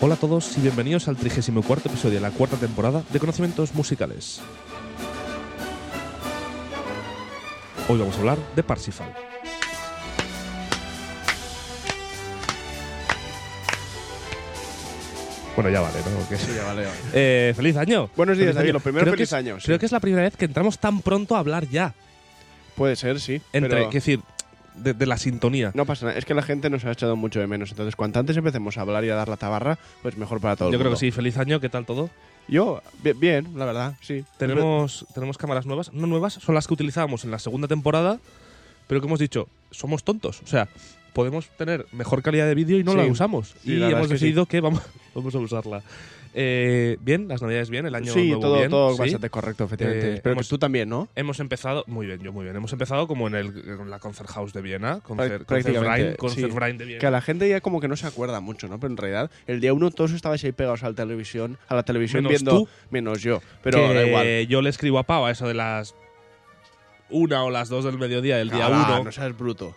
Hola a todos y bienvenidos al 34 episodio de la cuarta temporada de Conocimientos Musicales. Hoy vamos a hablar de Parsifal. Bueno, ya vale, ¿no? Sí, ya vale. vale. Eh, ¡Feliz año! Buenos días, David. año. Lo primero, Creo que feliz es- año. sí. Creo que es la primera vez que entramos tan pronto a hablar ya. Puede ser, sí. Entre, pero decir, de, de la sintonía. no pasa nada. Es que la gente nos ha echado mucho de menos. Entonces, cuanto antes empecemos a hablar y a dar la tabarra, pues mejor para todo el Yo creo que sí. ¡Feliz año! ¿Qué tal todo? Yo, bi- bien, la verdad, sí. Tenemos, tenemos cámaras nuevas. No nuevas, son las que utilizábamos en la segunda temporada, pero que hemos dicho, somos tontos. O sea, podemos tener mejor calidad de vídeo y no Sí. la usamos. Sí, y la hemos es que sí. decidido que vamos, vamos a usarla. Eh, bien, las navidades bien, el año Sí, nuevo todo, bien. todo ¿sí? bastante correcto, efectivamente. Eh, Espero hemos- que tú también, ¿no? Hemos empezado, muy bien, yo muy bien. Hemos empezado como en, el, en la Concert House de Viena, Concert, sí. Concertverein de Viena. Que a la gente ya como que no se acuerda mucho, ¿no? Pero en realidad, el día uno todos estabais ahí pegados a la televisión, a la televisión Menos viendo tú. menos yo. Pero que da igual. yo le escribo a Pau a eso de las una o las dos del mediodía del día Ah, uno. no seas bruto.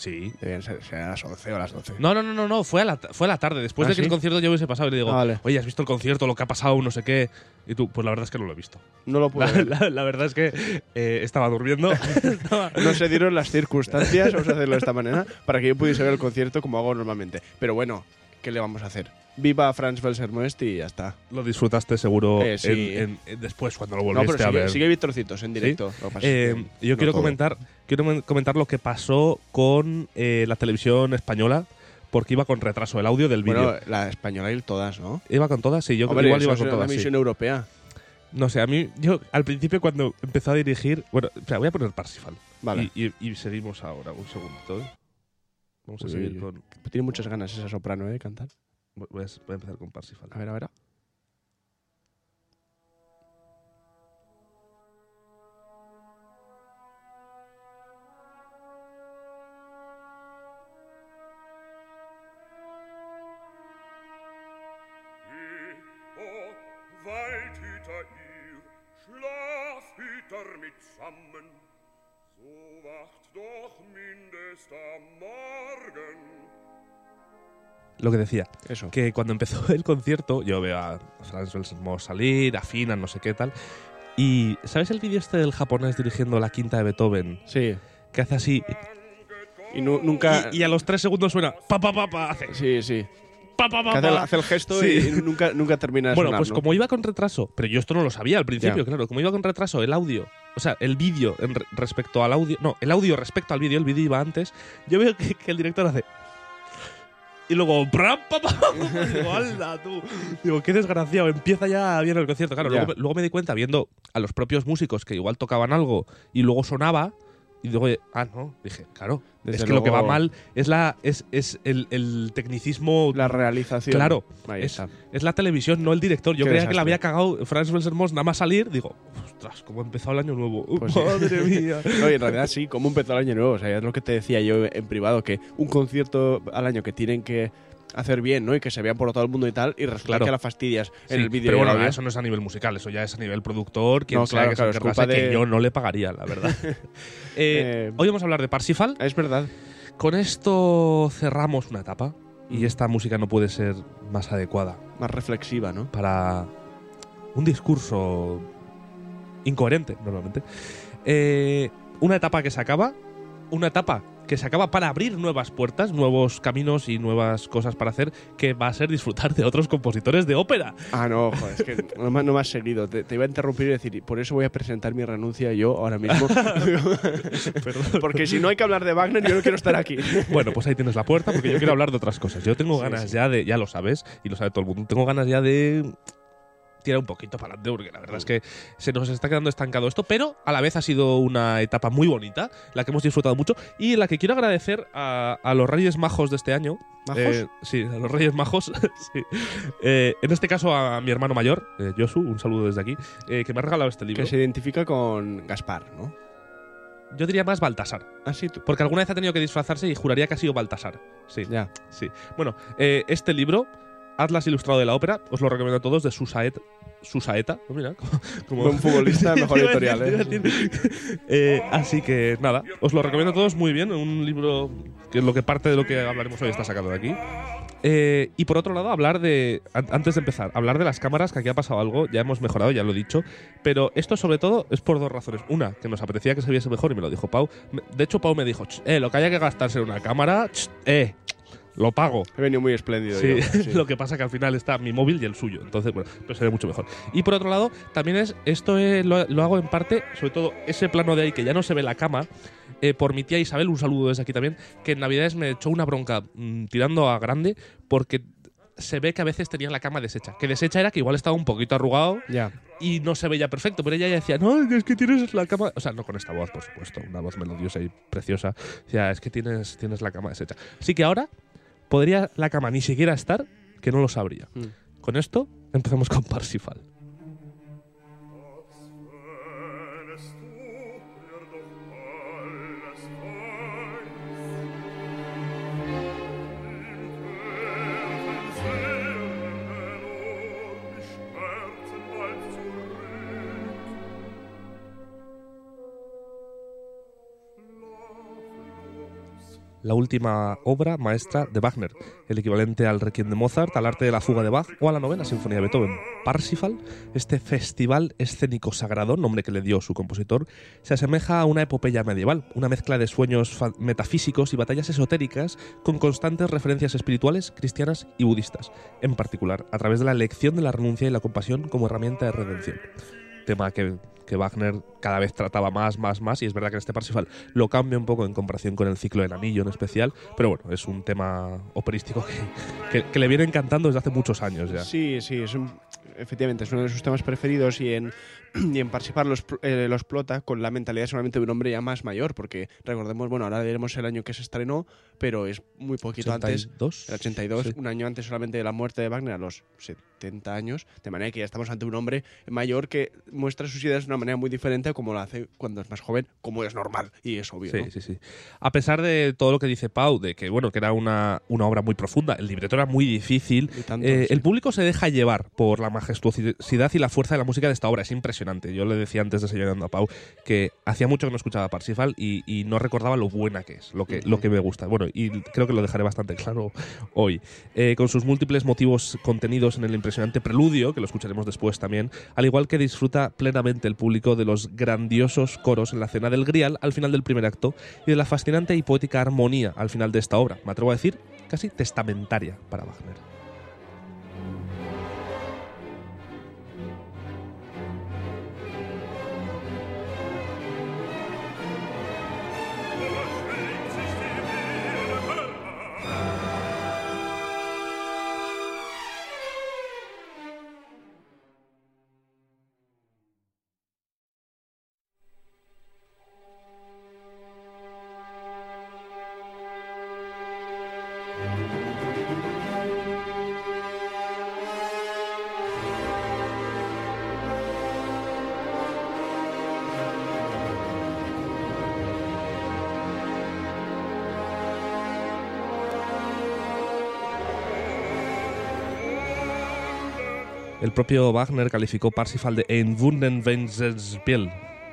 Sí. Debían ser, ser a las 11 o a las 12. No, no, no, no, no, fue a la, fue a la tarde, después ¿Ah, de que sí? el concierto ya hubiese pasado y le digo, Ah, vale. oye, ¿has visto el concierto, lo que ha pasado, no sé qué? Y tú, pues la verdad es que no lo he visto. No lo puedo La, ver. la- la verdad es que eh, estaba durmiendo. Estaba- no se dieron las circunstancias, vamos a hacerlo de esta manera, para que yo pudiese ver el concierto como hago normalmente. Pero bueno, ¿qué le vamos a hacer? Viva Franz Belsermoest y ya está. lo disfrutaste seguro Eh, sí. en- en- en- después cuando lo No, volviste pero a sigue, ver. sigue vi trocitos en directo. Eh, yo no quiero todo. comentar, quiero men- comentar lo que pasó con eh, la televisión española, porque iba con retraso el audio del vídeo. Bueno, la española y todas, ¿no? ¿Iba con todas? Sí, yo Hombre, igual iba con todas. sí. misión europea. No sé, a mí, yo al principio cuando empezó a dirigir. Bueno, espera, voy a poner Parsifal. Vale. Y, y- y seguimos ahora, un segundito. Vamos a Uy, seguir uy, uy. con. Tiene muchas ganas esa soprano, ¿eh? De cantar. Voy a, voy a empezar con Parsifal. A ver, a ver. Lo que decía, Eso. que cuando empezó el concierto, yo veo a Franz Belsermo salir, afinan, no sé qué tal. Y, ¿sabes el vídeo este del japonés dirigiendo la quinta de Beethoven? Sí. Que hace así. Y nu- nunca. Y, y a los tres segundos suena. Pa, pa, pa, pa, hace. Sí, sí. Pa, pa, pa, Que hace, el, pa. hace el gesto Sí. y nunca, nunca termina de Bueno, sonar, pues ¿no? como iba con retraso, pero yo esto no lo sabía al principio, claro, como iba con retraso el audio, o sea, el vídeo respecto al audio, no, el audio respecto al vídeo, el vídeo iba antes, yo veo que, que el director hace... Y luego... ¡pram, pa, pa! Digo, ¡hala, tú! Digo, qué desgraciado, empieza ya bien el concierto. Claro, luego, luego me di cuenta, viendo a los propios músicos que igual tocaban algo y luego sonaba, y digo, oye, ah, no, dije, claro, Desde es que lo que va luego- mal es, la, es, es el, el tecnicismo La realización. Claro, es, es la televisión, no el director. Yo Qué creía que la había cagado Franz Belsermos nada más salir. Digo, ostras, cómo ha empezado el año nuevo. Pues sí. Madre mía. No, y en realidad sí, como empezó el año nuevo. O sea, es lo que te decía yo en privado, que un concierto al año que tienen que hacer bien, ¿no? Y que se vean por todo el mundo y tal, y resulta Claro. que la fastidias en el vídeo. pero bueno, eso no es a nivel musical, eso ya es a nivel productor. Quien No, sea claro, que claro, se es encargase, culpa que yo no le pagaría, la verdad. Eh, Eh, hoy vamos a hablar de Parsifal. Es verdad. Con esto cerramos una etapa. Y Mm. esta música no puede ser más adecuada Más reflexiva, ¿no? para un discurso incoherente, normalmente. Eh, una etapa que se acaba, una etapa que se acaba para abrir nuevas puertas, nuevos caminos y nuevas cosas para hacer, que va a ser disfrutar de otros compositores de ópera. Ah, no, joder, es que no me, no me has seguido. Te, te iba a interrumpir y decir, por eso voy a presentar mi renuncia yo ahora mismo. Porque si no hay que hablar de Wagner, yo no quiero estar aquí. Bueno, pues ahí tienes la puerta, porque yo quiero hablar de otras cosas. Yo tengo Sí, ganas sí. ya de, ya lo sabes, y lo sabe todo el mundo, tengo ganas ya de tirar un poquito para adelante, porque la verdad es que se nos está quedando estancado esto, pero a la vez ha sido una etapa muy bonita, la que hemos disfrutado mucho, y en la que quiero agradecer a, a los Reyes Majos de este año. ¿Majos? Eh, sí, a los Reyes Majos. sí. Eh, en este caso a mi hermano mayor, eh, Josu, un saludo desde aquí, eh, que me ha regalado este libro. que se identifica con Gaspar, ¿no? Yo diría más Baltasar, Ah, sí, porque alguna vez ha tenido que disfrazarse y juraría que ha sido Baltasar. Sí. Ya. Sí. Bueno, este libro, Atlas Ilustrado de la Ópera, os lo recomiendo a todos, de Susaeta. Susaeta, pues mira, como, Buen futbolista, mejor editorial, decir. Eh, así que nada, os lo recomiendo a todos muy bien. Un libro que lo que parte de lo que hablaremos hoy está sacado de aquí. Eh, y por otro lado, hablar de. an- Antes de empezar, hablar de las cámaras, que aquí ha pasado algo, ya hemos mejorado, ya lo he dicho. Pero esto, sobre todo, es por dos razones. Una, que nos apetecía que se viese mejor y me lo dijo Pau. De hecho, Pau me dijo: "Ch, eh, lo que haya que gastarse en una cámara, eh, lo pago. He venido muy espléndido. Sí, yo, sí. lo que pasa que al final está mi móvil y el suyo. Entonces, bueno, pues se ve mucho mejor. Y por otro lado, también es, esto lo, lo hago en parte, sobre todo ese plano de ahí que ya no se ve la cama, eh, por mi tía Isabel, un saludo desde aquí también, que en Navidades me echó una bronca mm, tirando a grande porque se ve que a veces tenía la cama deshecha. Que deshecha era que igual estaba un poquito arrugado Ya. y no se veía perfecto, pero ella ya decía, no, es que tienes la cama. O sea, no con esta voz, por supuesto, una voz melodiosa y preciosa. Decía, es que tienes, tienes la cama deshecha. Así que ahora podría la cama ni siquiera estar, que no lo sabría. Mm. Con esto empezamos con Parsifal. La última obra maestra de Wagner, el equivalente al Requiem de Mozart, al arte de la fuga de Bach o a la novena sinfonía de Beethoven. Parsifal, este festival escénico sagrado, nombre que le dio su compositor, se asemeja a una epopeya medieval, una mezcla de sueños metafísicos y batallas esotéricas con constantes referencias espirituales, cristianas y budistas, en particular a través de la elección de la renuncia y la compasión como herramienta de redención. Tema que, que Wagner cada vez trataba más, más, más, y es verdad que en este Parsifal lo cambia un poco en comparación con el ciclo del anillo en especial, pero bueno, es un tema operístico que, que- le viene encantando desde hace muchos años ya. Sí, sí, es un- efectivamente es uno de sus temas preferidos y en, y en Parsifal los, eh, los plota con la mentalidad solamente de un hombre ya más mayor, porque recordemos, bueno, ahora veremos el año que se estrenó, pero es muy poquito antes, 82. el 82, Sí. un año antes solamente de la muerte de Wagner a los 70 años, de manera que ya estamos ante un hombre mayor que muestra sus ideas de una manera muy diferente a como lo hace cuando es más joven, como es normal y es obvio. Sí, ¿no? sí, sí. A pesar de todo lo que dice Pau, de que bueno, que era una, una obra muy profunda, el libreto era muy difícil, tanto, eh, sí. el público se deja llevar por la majestuosidad y la fuerza de la música de esta obra. Es impresionante. Yo le decía antes desayunando a Pau que hacía mucho que no escuchaba Parsifal y, y no recordaba lo buena que es, lo que, lo que me gusta. Bueno, y creo que lo dejaré bastante claro hoy. Eh, con sus múltiples motivos contenidos en el impresionante preludio, que lo escucharemos después también, al igual que disfruta plenamente el público de los grandiosos coros en la cena del Grial al final del primer acto y de la fascinante y poética armonía al final de esta obra. Me atrevo a decir casi testamentaria para Wagner. El propio Wagner calificó Parsifal de Ein Wunderweinsspiel.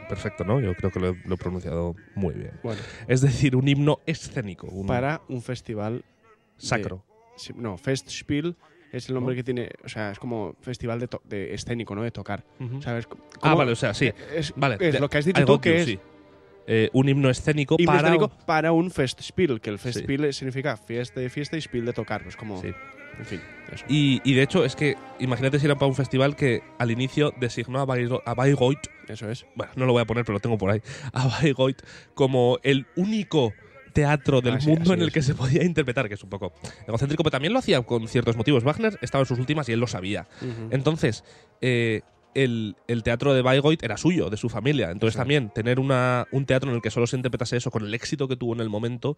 Perfecto, ¿no? Yo creo que lo he, lo he pronunciado muy bien. Bueno, Es decir, un himno escénico, un para un festival sacro. No, Festspiel es el nombre ¿No? que tiene, o sea, es como festival de, de escénico, ¿no? De tocar. ¿Sabes? Ah, vale, o sea, sí. Es, Vale. es de- lo que has dicho tú, que you, es sí. Eh, un himno escénico himno para. escénico para un Festspiel, que el Festspiel significa fiesta de fiesta y spiel de tocar. Pues como, Sí. En fin, eso. Y, y de hecho, es que imagínate si era para un festival que al inicio designó a Bayreuth, a Bayreuth Eso es. bueno, no lo voy a poner, pero lo tengo por ahí, a Bayreuth como el único teatro del Así- mundo así en el es. que se podía interpretar, que es un poco egocéntrico, pero también lo hacía con ciertos motivos. Wagner estaba en sus últimas y él lo sabía. Entonces, eh, el, el teatro de Bayreuth era suyo, de su familia. Entonces Sí. también tener una, un teatro en el que solo se interpretase eso, con el éxito que tuvo en el momento,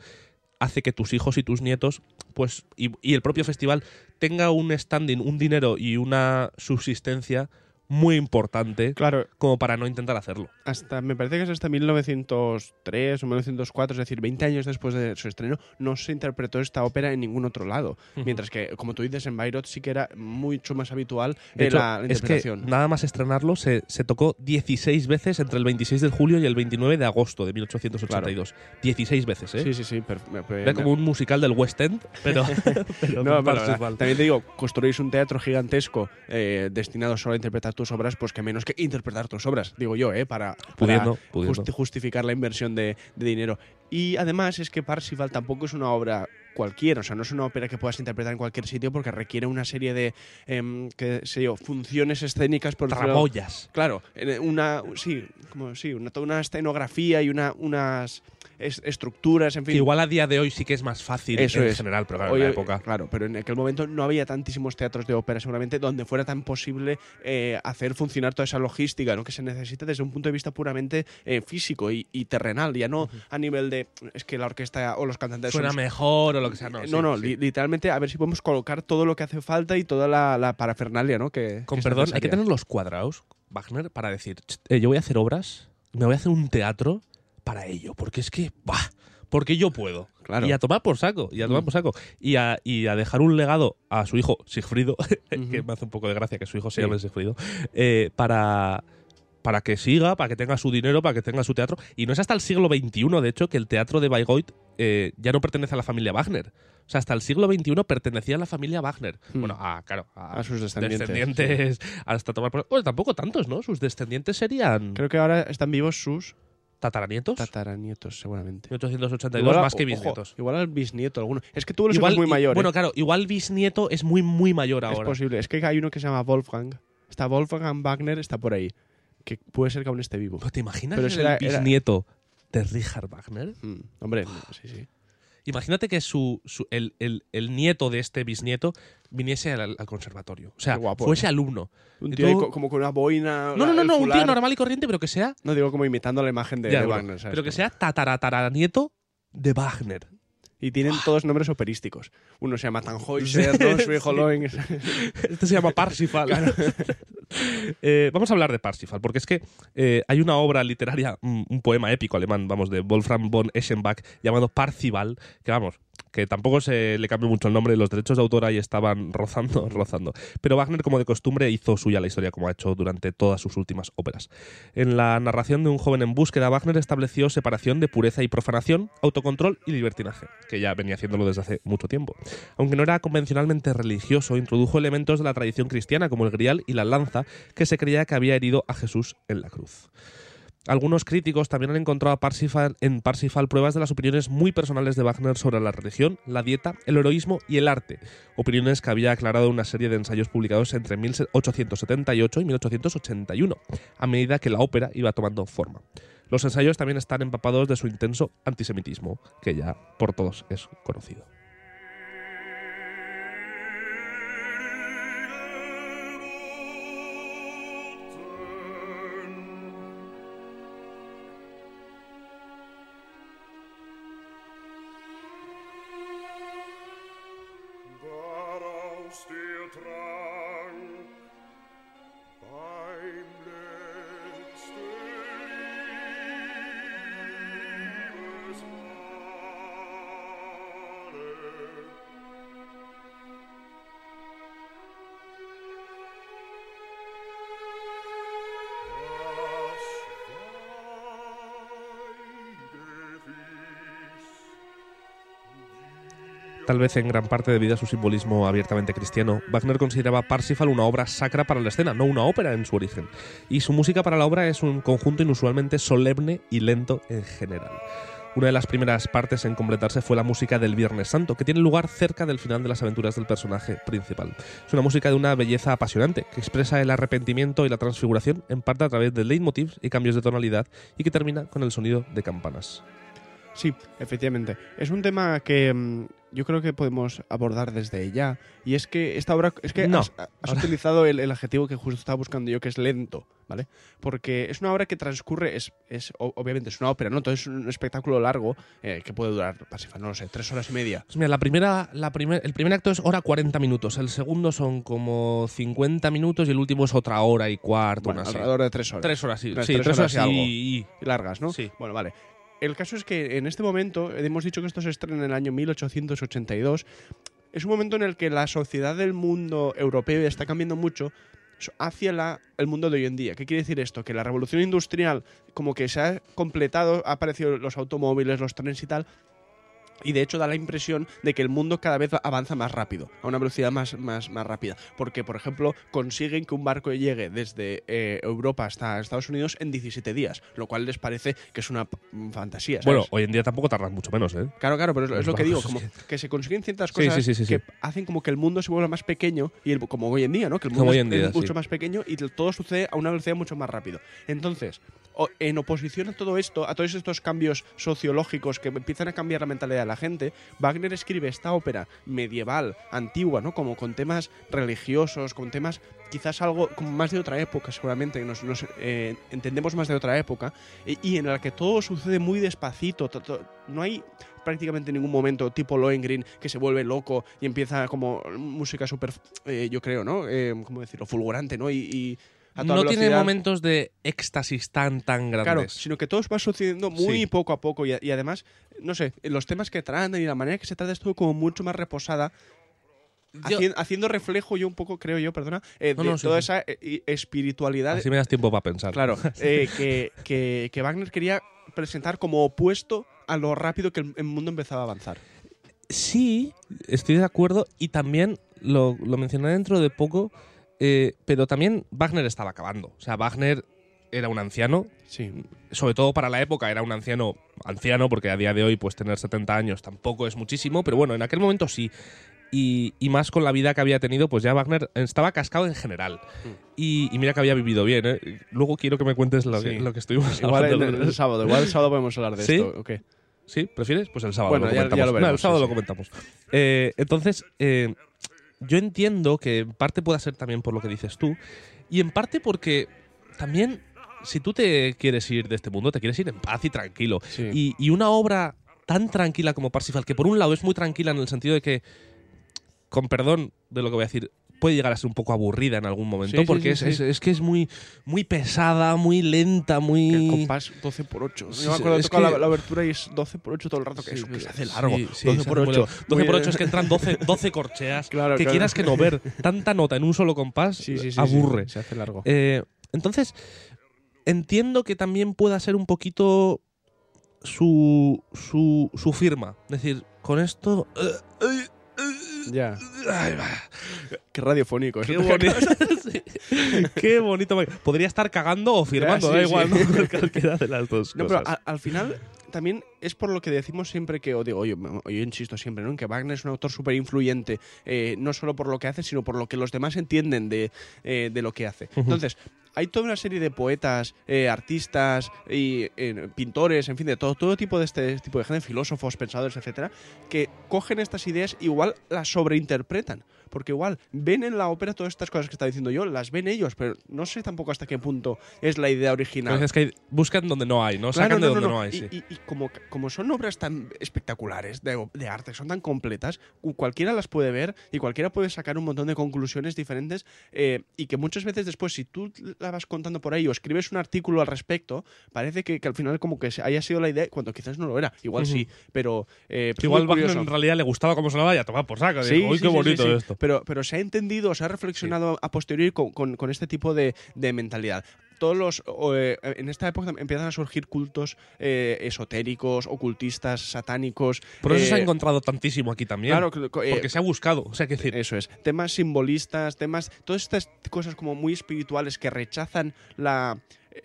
hace que tus hijos y tus nietos, pues, y, y el propio festival tenga un standing, un dinero y una subsistencia muy importante Claro, como para no intentar hacerlo. hasta me parece que es hasta 1903 o 1904, es decir, 20 años después de su estreno, no se interpretó esta ópera en ningún otro lado. Mientras que, como tú dices, en Bayreuth sí que era mucho más habitual De hecho, la, la es que interpretación. nada más estrenarlo se, se tocó 16 veces entre el 26 de julio y el 29 de agosto de 1882. 16 veces, ¿eh? Sí, sí, sí. Era como un musical del West End, pero, pero No, también te digo, construís un teatro gigantesco eh, destinado solo a interpretar tus obras, pues que menos que interpretar tus obras, digo yo, ¿eh? Para, para Pudiendo, justi- justificar la inversión de, de dinero. Y además es que Parsifal tampoco es una obra cualquiera, o sea, no es una ópera que puedas interpretar en cualquier sitio porque requiere una serie de, em, qué sé yo, funciones escénicas por Tramoyas. Claro, en una, sí, como, sí, una, toda una escenografía y una, unas es- estructuras, en fin. Que igual a día de hoy sí que es más fácil Eso en es. general, pero claro, en la época. Claro, pero en aquel momento no había tantísimos teatros de ópera seguramente donde fuera tan posible eh, hacer funcionar toda esa logística ¿no? que se necesita desde un punto de vista puramente eh, físico y, y terrenal, ya no a nivel de es que la orquesta o los cantantes Suena son- mejor o lo que sea. No, no, sí, no, sí. li- literalmente a ver si podemos colocar todo lo que hace falta y toda la, la parafernalia, ¿no? Que, Con que perdón, hay que tener los cuadrados, Wagner, para decir, "Ch, eh, yo voy a hacer obras, me voy a hacer un teatro para ello, porque es que, ¡buah! Porque yo puedo. Claro. Y a tomar por saco, y a tomar por saco. Y a, y a dejar un legado a su hijo, Sigfrido, que me hace un poco de gracia que su hijo se Sí. llame Sigfrido, eh, para, para que siga, para que tenga su dinero, para que tenga su teatro. Y no es hasta el siglo XXI, de hecho, que el teatro de Bayreuth eh, ya no pertenece a la familia Wagner. O sea, hasta el siglo XXI pertenecía a la familia Wagner. Hmm. Bueno, a, claro, a sus descendientes. descendientes hasta tomar por... Bueno, tampoco tantos, ¿no? Sus descendientes serían Creo que ahora están vivos sus tataranietos. tataranietos, seguramente. 1882, a- más que ojo, bisnietos. igual al bisnieto alguno. Es que tú lo Igual, muy mayor. Bueno, ¿eh? claro, igual bisnieto es muy, muy mayor Es ahora. posible. Es que hay uno que se llama Wolfgang. Está Wolfgang Wagner, está por ahí. Que puede ser que aún esté vivo. ¿Te imaginas Pero el era- era- bisnieto de Richard Wagner? Mm, hombre, sí, sí. Imagínate que su, su- el, el- el nieto de este bisnieto viniese al, al conservatorio. O sea, guapo, fuese alumno. Un tío tú- como con una boina. No, no, no, no, un tío normal y corriente, pero que sea. No digo como imitando la imagen de, Ya, de bueno, Wagner, ¿sabes? pero que sea tatarataranieta de Wagner. Y tienen todos nombres operísticos. Uno se llama Tannhäuser. Este se llama Parsifal. Eh, vamos a hablar de Parsifal, porque es que eh, hay una obra literaria, un, un poema épico alemán, vamos, de Wolfram von Eschenbach, llamado Parzival, que vamos, que tampoco se le cambió mucho el nombre, los derechos de autor ahí estaban rozando, rozando. Pero Wagner, como de costumbre, hizo suya la historia, como ha hecho durante todas sus últimas óperas. En la narración de un joven en búsqueda, Wagner estableció separación de pureza y profanación, autocontrol y libertinaje, que ya venía haciéndolo desde hace mucho tiempo. Aunque no era convencionalmente religioso, introdujo elementos de la tradición cristiana, como el grial y la lanza, que se creía que había herido a Jesús en la cruz. Algunos críticos también han encontrado en Parsifal pruebas de las opiniones muy personales de Wagner sobre la religión, la dieta, el heroísmo y el arte, opiniones que había aclarado en una serie de ensayos publicados entre 1878 y 1881, a medida que la ópera iba tomando forma. Los ensayos también están empapados de su intenso antisemitismo, que ya por todos es conocido. Tal vez en gran parte debido a su simbolismo abiertamente cristiano, Wagner consideraba Parsifal una obra sacra para la escena, no una ópera en su origen. Y su música para la obra es un conjunto inusualmente solemne y lento en general. Una de las primeras partes en completarse fue la música del Viernes Santo, que tiene lugar cerca del final de las aventuras del personaje principal. Es una música de una belleza apasionante, que expresa el arrepentimiento y la transfiguración, en parte a través de leitmotivs y cambios de tonalidad, y que termina con el sonido de campanas. Sí, efectivamente. Es un tema que mm, yo creo que podemos abordar desde ya. Y es que esta obra. Es que No. has, has utilizado el, el adjetivo que justo estaba buscando yo, que es lento, ¿vale? Porque es una obra que transcurre. Es, es obviamente es una ópera, ¿no? Entonces es un espectáculo largo eh, que puede durar, Parsifal, no lo sé, tres horas y media. Pues mira, la primera, la primer, el primer acto es hora 40 minutos, el segundo son como 50 minutos y el último es otra hora y cuarto, Bueno, así. alrededor de tres horas. Tres horas, sí. Tres- sí, tres tres horas horas, y algo. Y largas, ¿no? Sí. Bueno, vale. El caso es que en este momento, hemos dicho que esto se estrena en el año 1882, es un momento en el que la sociedad del mundo europeo está cambiando mucho hacia el mundo de hoy en día. ¿Qué quiere decir esto? Que la revolución industrial como que se ha completado, ha aparecido los automóviles, los trenes y tal, y de hecho da la impresión de que el mundo cada vez avanza más rápido, a una velocidad más, más, más rápida. Porque, por ejemplo, consiguen que un barco llegue desde eh, Europa hasta Estados Unidos en 17 días, lo cual les parece que es una fantasía. ¿sabes? Bueno, hoy en día tampoco tardan mucho menos, ¿eh? Claro, claro, pero es, lo que digo, como que se consiguen ciertas cosas sí, sí, sí, que hacen como que el mundo se vuelva más pequeño, y el- como hoy en día, ¿no? Que el mundo es, día, es mucho más pequeño y todo sucede a una velocidad mucho más rápido. Entonces, en oposición a todo esto, a todos estos cambios sociológicos que empiezan a cambiar la mentalidad de la gente, Wagner escribe esta ópera medieval, antigua, ¿no? Como con temas religiosos, con temas quizás algo como más de otra época, seguramente, nos, nos, eh, entendemos más de otra época, y, en la que todo sucede muy despacito, to- to- no hay prácticamente ningún momento tipo Lohengrin que se vuelve loco y empieza como música súper, eh, yo creo, ¿no? Eh, ¿Cómo decirlo? Fulgurante, ¿no? Y a toda No tiene momentos de éxtasis tan, tan Claro, grandes. sino que todo va sucediendo muy Sí. poco a poco y, y además, no sé, los temas que tratan y la manera que se trata es todo como mucho más reposada, Yo- haciendo reflejo yo un poco, creo yo, perdona, eh, No, de no, sí, toda sí. esa eh, espiritualidad Así me das tiempo para pensar. Claro, eh, que, que- que Wagner quería presentar como opuesto a lo rápido que el, el mundo empezaba a avanzar. Sí, estoy de acuerdo y también lo, lo mencioné dentro de poco, eh, pero también Wagner estaba acabando. O sea, Wagner era un anciano, Sí, sobre todo para la época era un anciano, anciano, porque a día de hoy pues tener 70 años tampoco es muchísimo, pero bueno, en aquel momento sí. Y, y más con la vida que había tenido, pues ya Wagner estaba cascado en general. Mm. Y, y mira que había vivido bien, ¿eh? Luego quiero que me cuentes lo, Sí. que, lo que estuvimos igual hablando. el, el sábado, igual el sábado podemos hablar de ¿Sí? esto, ¿ok? ¿Sí? ¿Prefieres? Pues el sábado Bueno, lo ya- No, el sábado sí, lo comentamos. Eh, entonces, eh, yo entiendo que en parte pueda ser también por lo que dices tú y en parte porque también si tú te quieres ir de este mundo, te quieres ir en paz y tranquilo. Sí. Y, y una obra tan tranquila como Parsifal, que por un lado es muy tranquila en el sentido de que, con perdón de lo que voy a decir, puede llegar a ser un poco aburrida en algún momento, Sí, porque sí, es, sí. es- es que es muy, muy pesada, muy lenta, muy... el compás 12 por 8. Sí, Yo me acuerdo es que- la, la abertura y es 12 por 8 todo el rato, que eso que se hace largo. sí, 12 se por hace muy 8. largo. 12 por 8 es que entran 12, 12 corcheas. Claro, que claro. quieras que no ver tanta nota en un solo compás aburre. se hace largo. Eh, entonces, entiendo que también pueda ser un poquito su, su, su firma. Es decir, con esto... eh, ya. ay. Qué radiofónico. Qué eso. bonito. Sí. Qué bonito. Podría estar cagando o firmando, da sí, igual, sí. ¿no? Cualquiera de las dos No, cosas. pero al final también es por lo que decimos siempre que, o digo, yo, yo insisto siempre, ¿no? En que Wagner es un autor súper influyente, eh, no solo por lo que hace, sino por lo que los demás entienden de, eh, de lo que hace. Entonces, hay toda una serie de poetas, eh, artistas y eh, pintores, en fin, de todo, todo tipo de este tipo de gente, filósofos, pensadores, etcétera, que cogen estas ideas igual las sobreinterpretan. Porque igual ven en la ópera todas estas cosas que está diciendo yo, las ven ellos, pero no sé tampoco hasta qué punto es la idea original. Es que buscan donde no hay, ¿no? Claro, Sacan de no, donde no, hay, sí. y- y como, como son obras tan espectaculares de, de arte, son tan completas, cu- cualquiera las puede ver y cualquiera puede sacar un montón de conclusiones diferentes eh, y que muchas veces después, si tú la vas contando por ahí o escribes un artículo al respecto, parece que, que al final como que haya sido la idea cuando quizás no lo era. Igual sí, pero... eh, Que igual Wagner en realidad le gustaba cómo sonaba y a tomar por saco. Sí, Dijo, Uy, sí, qué bonito esto. Pero, pero se ha entendido, se ha reflexionado a posteriori con, con- con este tipo de, de mentalidad. Todos los. eh, en esta época empiezan a surgir cultos eh, esotéricos, ocultistas, satánicos. Por eso se ha eh, encontrado tantísimo aquí también. Claro, que- porque se ha buscado. O sea, que decir, eso es. Temas simbolistas, temas. Todas estas cosas como muy espirituales que rechazan la.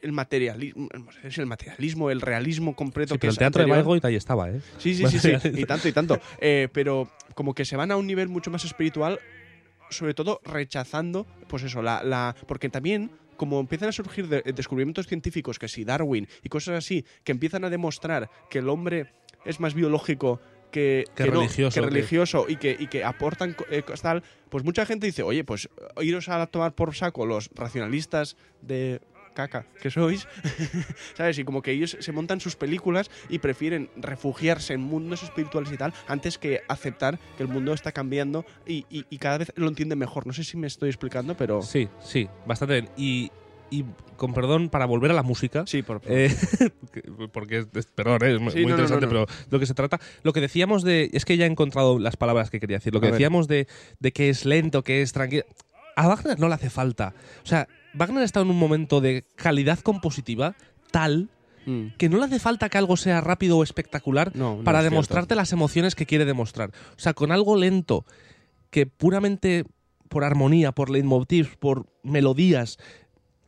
El materialismo, el materialismo, el realismo completo sí, que pero el es teatro de anterior. Bayreuth ahí estaba, ¿eh? Sí, sí, sí, sí, y tanto, y tanto. Eh, pero como que se van a un nivel mucho más espiritual, sobre todo rechazando, pues eso, la, la porque también como empiezan a surgir de- descubrimientos científicos, que si Darwin y cosas así, que empiezan a demostrar que el hombre es más biológico que, Que religioso, que que- religioso y que, y que aportan eh, tal, pues mucha gente dice, oye, pues iros a tomar por saco los racionalistas de caca que sois, ¿sabes? Y como que ellos se montan sus películas y prefieren refugiarse en mundos espirituales y tal antes que aceptar que el mundo está cambiando y, y- y cada vez lo entienden mejor. No sé si me estoy explicando, pero... Sí, sí, bastante bien. Y, y con perdón, para volver a la música, Sí, por Eh, que- porque, perdón, eh, es muy Sí, no, interesante, no, no. pero lo que se trata, lo que decíamos de, es que ya he encontrado las palabras que quería decir, lo que decíamos de, de que es lento, que es tranquilo, a Wagner no le hace falta. O sea, Wagner está en un momento de calidad compositiva tal Mm. que no le hace falta que algo sea rápido o espectacular No, no para es cierto. demostrarte las emociones que quiere demostrar. O sea, con algo lento, que puramente por armonía, por leitmotivs, por melodías,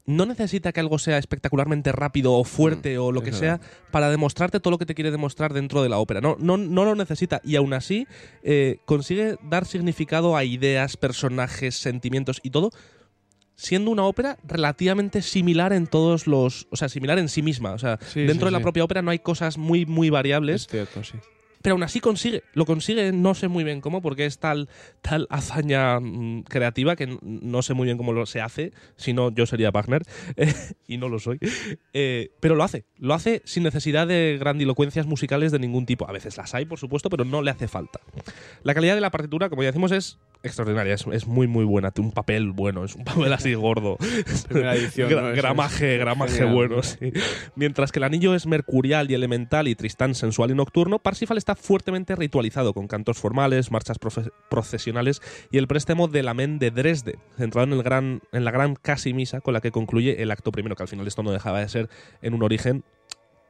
no necesita que algo sea espectacularmente rápido o fuerte o lo que sea para demostrarte todo lo que te quiere demostrar dentro de la ópera. No, no, no lo necesita y aún así eh, consigue dar significado a ideas, personajes, sentimientos y todo siendo una ópera relativamente similar en todos los, o sea, similar en sí misma, o sea, Sí, dentro sí, de la sí. propia ópera no hay cosas muy muy variables, Es cierto, sí. pero aún así consigue, lo consigue, no sé muy bien cómo, porque es tal, tal hazaña mm, creativa que no sé muy bien cómo lo se hace, si no yo sería Wagner, eh, y no lo soy, Eh, pero lo hace, lo hace sin necesidad de grandilocuencias musicales de ningún tipo, a veces las hay por supuesto, pero no le hace falta. La calidad de la partitura, como ya decimos, es extraordinaria, es, es muy muy buena, tiene un papel bueno, es un papel así gordo, Primera edición. Gra- ¿no? Eso gramaje, gramaje genial. bueno, sí. Mientras que el anillo es mercurial y elemental y Tristán sensual y nocturno, Parsifal está fuertemente ritualizado con cantos formales, marchas procesionales y el préstamo del amén de Dresde, centrado en, el gran, en la gran casi misa con la que concluye el acto primero, que al final esto no dejaba de ser en un origen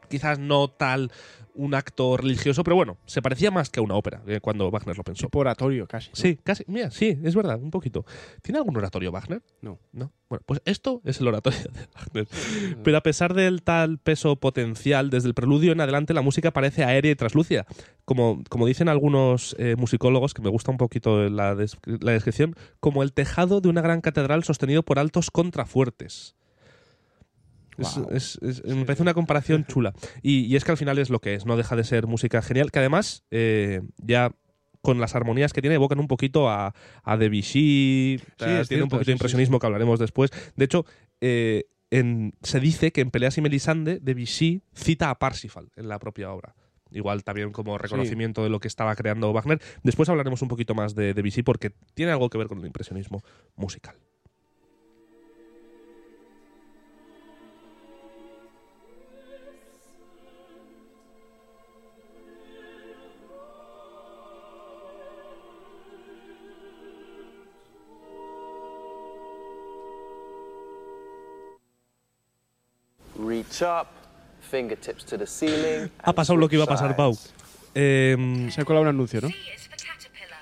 quizás no tal un acto religioso, pero bueno, se parecía más que a una ópera eh, cuando Wagner lo pensó. Tipo oratorio, casi. ¿no? Sí, casi. Mira, sí, es verdad, un poquito. ¿Tiene algún oratorio Wagner? No. No. Bueno, pues esto es el oratorio de Wagner. Pero a pesar del tal peso potencial, desde el preludio en adelante la música parece aérea y traslúcida. Como, como dicen algunos eh, musicólogos, que me gusta un poquito la, des- la descripción, como el tejado de una gran catedral sostenido por altos contrafuertes. Es- Guau. es- es- me parece una comparación chula. Y, y es que al final es lo que es, no deja de ser música genial, que además eh, ya con las armonías que tiene evocan un poquito a, a Debussy, tiene cierto, un poquito de impresionismo que hablaremos después. De hecho, eh, en- se dice que en Peleas y Melisande Debussy cita a Parsifal en la propia obra. Igual también como reconocimiento de lo que estaba creando Wagner. Después hablaremos un poquito más de Debussy porque tiene algo que ver con el impresionismo musical. Ha pasado lo que iba a pasar, Pau. Eh, Se ha colado un anuncio, ¿no?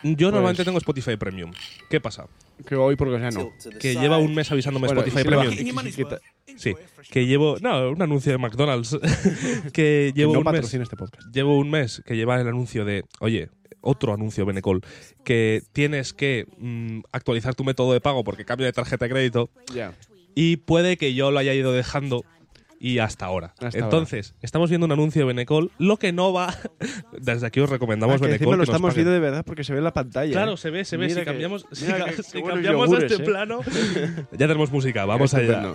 yo normalmente Pues- tengo Spotify Premium. ¿Qué pasa? Que hoy porque sea no. Tilt to the Que lleva un mes avisándome Bueno, Spotify Premium. Sí, que llevo. No, un anuncio de McDonald's. que que llevo no un mes. este podcast. Llevo un mes que lleva el anuncio de. Oye, otro anuncio Benecol. Que tienes que mm, actualizar tu método de pago porque cambio de tarjeta de crédito. Ya. Y puede que yo lo haya ido dejando. Y hasta ahora. Hasta Entonces, estamos viendo un anuncio de Benecol. Lo que no va. Desde aquí os recomendamos Ah, Benecol. lo que estamos viendo de verdad porque se ve en la pantalla. Claro, ¿eh? se ve, se ve. Mira si que- cambiamos, si ca- que- cambiamos yogures, este ¿eh? plano, ya tenemos música. Vamos allá. Estupendo.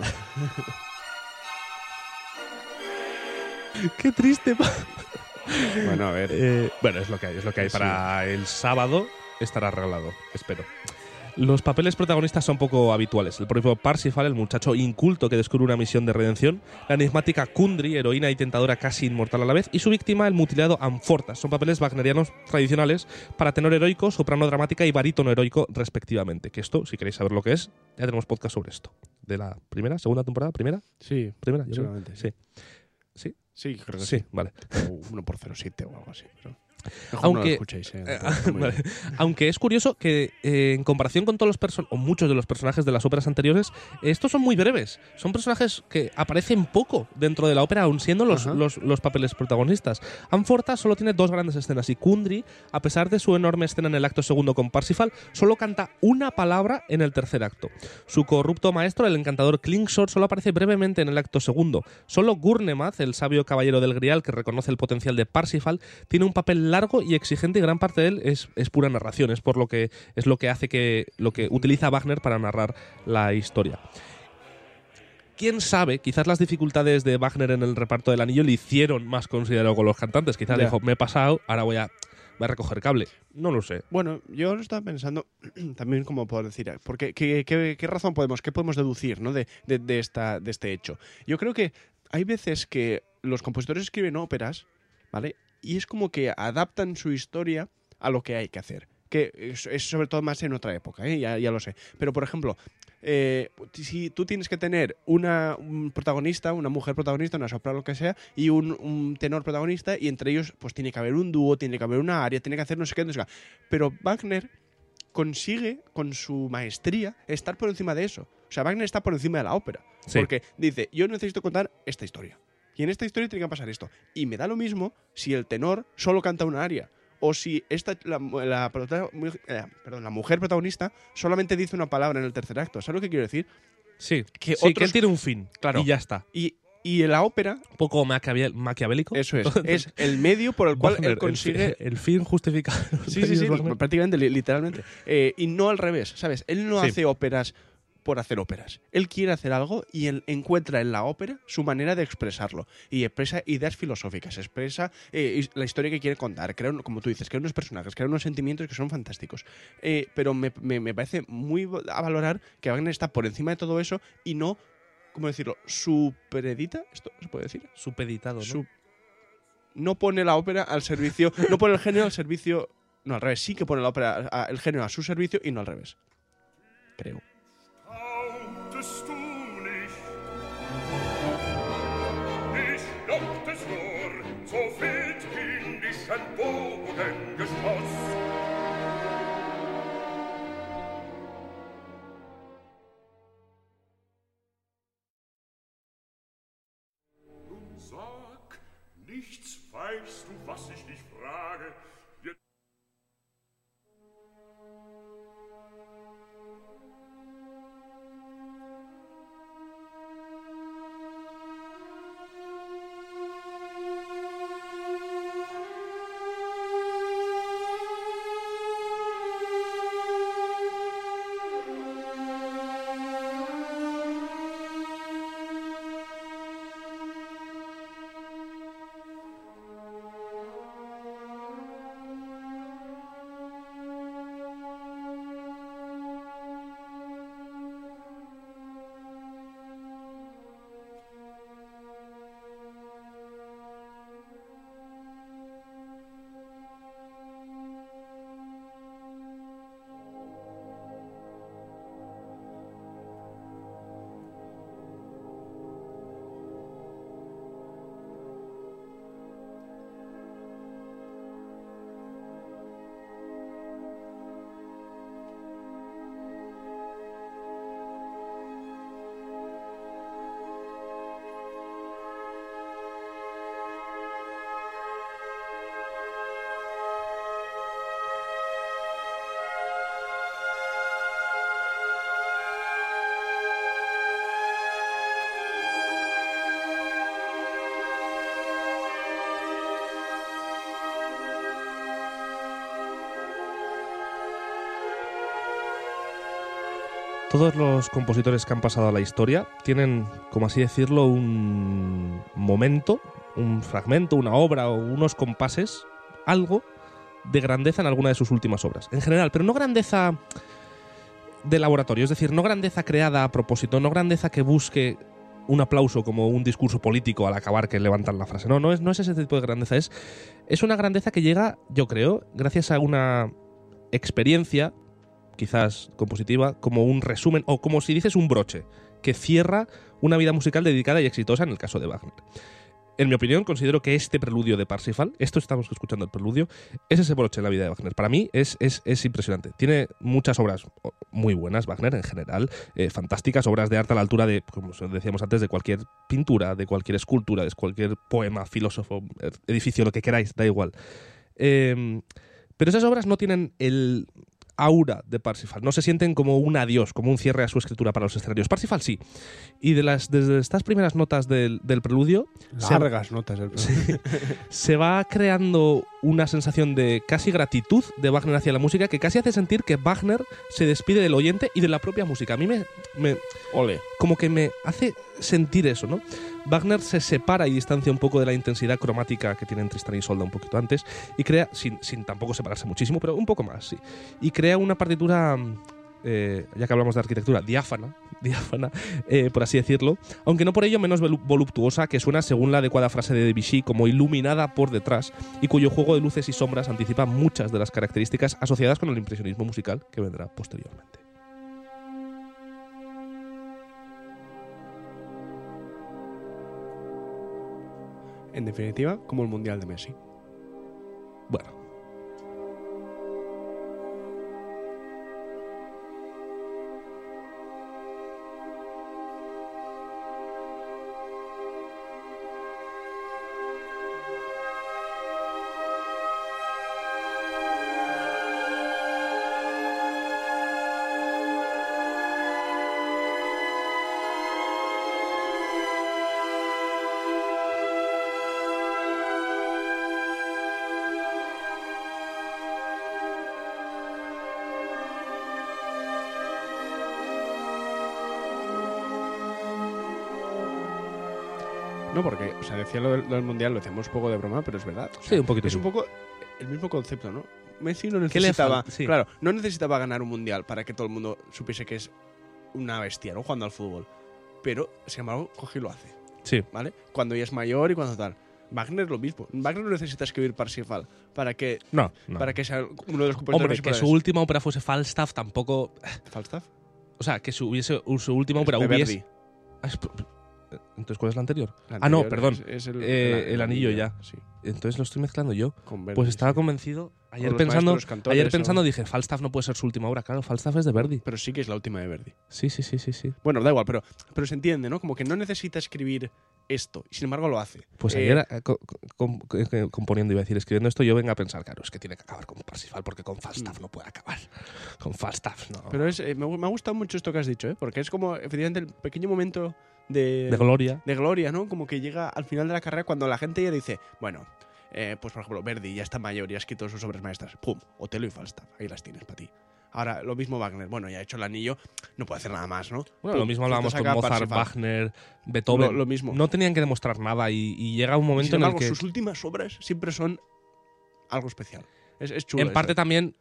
Qué triste. Bueno, a ver. Eh, bueno, es lo que hay, es lo que hay. Sí. Para el sábado estará arreglado, espero. Los papeles protagonistas son poco habituales. El propio Parsifal, el muchacho inculto que descubre una misión de redención, la enigmática Kundry, heroína y tentadora casi inmortal a la vez, y su víctima, el mutilado Anfortas. Son papeles wagnerianos tradicionales para tenor heroico, soprano dramática y barítono heroico, respectivamente. Que esto, si queréis saber lo que es, ya tenemos podcast sobre esto. ¿De la primera, segunda temporada? ¿Primera? Sí, ¿Primera? Seguramente. Sí. ¿Sí? Sí, creo que Sí, sí. vale. O 1 por 07 o algo así. pero- Mejor no lo Aunque- escuchéis, eh, vale. bien. Aunque es curioso que eh, en comparación con todos los person o muchos de los personajes de las óperas anteriores, estos son muy breves. Son personajes que aparecen poco dentro de la ópera, aun siendo los, los, los papeles protagonistas. Anforta solo tiene dos grandes escenas y Kundry, a pesar de su enorme escena en el acto segundo con Parsifal, solo canta una palabra en el tercer acto. Su corrupto maestro, el encantador Klingsor, solo aparece brevemente en el acto segundo. Solo Gurnemath, el sabio caballero del Grial que reconoce el potencial de Parsifal, tiene un papel largo y exigente y gran parte de él es, es pura narración, es por lo que es lo que hace que lo que utiliza Wagner para narrar la historia. Quién sabe, quizás las dificultades de Wagner en el reparto del anillo le hicieron más considerado con los cantantes. Quizás Ya. dijo, me he pasado, ahora voy a, voy a recoger cable. No lo sé. Bueno, yo lo estaba pensando también como por decir, porque ¿qué, qué, qué razón podemos, qué podemos deducir ¿no? de, de, de esta, de este hecho? Yo creo que hay veces que los compositores escriben óperas, ¿vale? Y es como que adaptan su historia a lo que hay que hacer. Que es, es sobre todo más en otra época, ¿eh? ya, ya lo sé. Pero, por ejemplo, eh, si tú tienes que tener una, un protagonista, una mujer protagonista, una soprano, lo que sea, y un, un tenor protagonista, y entre ellos, pues tiene que haber un dúo, tiene que haber una área, tiene que hacer no sé qué, no sé qué. Pero Wagner consigue, con su maestría, estar por encima de eso. O sea, Wagner está por encima de la ópera. Sí. Porque dice, yo necesito contar esta historia. Y en esta historia tiene que pasar esto. Y me da lo mismo si el tenor solo canta una área. O si esta, la, la eh, perdón, la mujer protagonista solamente dice una palabra en el tercer acto. ¿Sabes lo que quiero decir? Sí, Que sí, que otros- él tiene un fin. Claro. Y ya está. Y, y en la ópera, Un poco maquiavélico. eso es, es el medio por el cual Wagner, él consigue el, fi- el fin justifica. Sí, sí, sí, Wagner. prácticamente, li- literalmente. Eh, y no al revés, ¿sabes? Él no Sí. hace óperas por hacer óperas. Él quiere hacer algo y él encuentra en la ópera su manera de expresarlo. Y expresa ideas filosóficas, expresa eh, la historia que quiere contar, crea, como tú dices, crea unos personajes, crea unos sentimientos que son fantásticos. Eh, pero me, me- me parece muy a valorar que Wagner está por encima de todo eso y no, ¿cómo decirlo? Superedita, ¿esto se puede decir? Supeditado, ¿no? Pone la ópera al servicio, no pone el género al servicio, no al revés, sí que pone la ópera a- el género a su servicio y no al revés. Creo. the storm. Todos los compositores que han pasado a la historia tienen, como así decirlo, un momento, un fragmento, una obra o unos compases, algo de grandeza en alguna de sus últimas obras. En general, pero no grandeza de laboratorio, es decir, no grandeza creada a propósito, no grandeza que busque un aplauso como un discurso político al acabar que levantan la frase. No, no es, no es ese tipo de grandeza, es, es una grandeza que llega, yo creo, gracias a una experiencia quizás compositiva, como un resumen, o como si dices un broche, que cierra una vida musical dedicada y exitosa en el caso de Wagner. en mi opinión, considero que este preludio de Parsifal, esto estamos escuchando el preludio, es ese broche en la vida de Wagner. Para mí es, es, es impresionante. Tiene muchas obras muy buenas, Wagner en general, eh, fantásticas, obras de arte a la altura de, como decíamos antes, de cualquier pintura, de cualquier escultura, de cualquier poema, filósofo, edificio, lo que queráis, da igual. Eh, pero esas obras no tienen el aura de Parsifal. No se sienten como un adiós, como un cierre a su escritura para los escenarios. Parsifal sí. Y de las, desde estas primeras notas del, del preludio. se- Largas notas del se, se va creando una sensación de casi gratitud de Wagner hacia la música que casi hace sentir que Wagner se despide del oyente y de la propia música. A mí me, me- Ole. como que me hace sentir eso, ¿no? Wagner se separa y distancia un poco de la intensidad cromática que tienen Tristan y Isolda un poquito antes y crea, sin, sin tampoco separarse muchísimo, pero un poco más, sí. Y crea una partitura, mm, eh, ya que hablamos de arquitectura, diáfana, diáfana, eh, por así decirlo, aunque no por ello menos voluptuosa, que suena según la adecuada frase de Debussy como iluminada por detrás y cuyo juego de luces y sombras anticipa muchas de las características asociadas con el impresionismo musical que vendrá posteriormente. En definitiva, como el Mundial de Messi. Bueno, No, porque, o sea, decía lo del, lo del Mundial, lo hacemos un poco de broma, pero es verdad. O sea, Sí, un poquito Es un poco el mismo concepto, ¿no? Messi no ¿Qué le necesitaba? Sí. claro, no necesitaba ganar un Mundial para que todo el mundo supiese que es una bestia, ¿no? Jugando al fútbol. Pero, sin embargo, coge y lo hace, sí. ¿vale? Cuando ya es mayor y cuando tal. Wagner lo mismo. Wagner no necesita escribir Parsifal para que, No, no. para que sea uno de los compositores Hombre, que su última ópera fuese Falstaff tampoco. ¿Falstaff? O sea, que su, hubiese, su última ópera hubiese. Entonces, ¿cuál es la anterior? La ah, no, perdón. Es, es el, Eh, el anillo ya. Sí, Entonces lo estoy mezclando yo. con Verdi, Pues estaba sí. convencido. Ayer pensando, cantores, ayer pensando dije, Falstaff no puede ser su última obra. Claro, Falstaff es de Verdi. Pero sí que es la última de Verdi. Sí, sí, sí, sí, sí. Bueno, da igual, pero, pero se entiende, ¿no? Como que no necesita escribir esto, y sin embargo lo hace. Pues Eh, ayer, eh, co- com- componiendo, iba a decir, escribiendo esto, yo venga a pensar, claro, es que tiene que acabar con Parsifal, porque con Falstaff no puede acabar. Con Falstaff no. Pero es, me, me ha gustado mucho esto que has dicho, ¿eh? Porque es como, efectivamente, el pequeño momento de, de gloria. de gloria, ¿no? Como que llega al final de la carrera cuando la gente ya dice, bueno, eh, pues por ejemplo, Verdi ya está mayor y ha escrito sus obras maestras. ¡Pum! Otelo y Falstaff. Ahí las tienes para ti. Ahora, lo mismo Wagner. Bueno, ya ha hecho el anillo, no puede hacer nada más, ¿no? Bueno, lo mismo hablábamos con Mozart, Parsifal. Wagner, Beethoven. Lo- lo mismo. No tenían que demostrar nada y, y llega un momento sin en el que. sus últimas obras siempre son algo especial. Es, es chulo. en parte esto. también.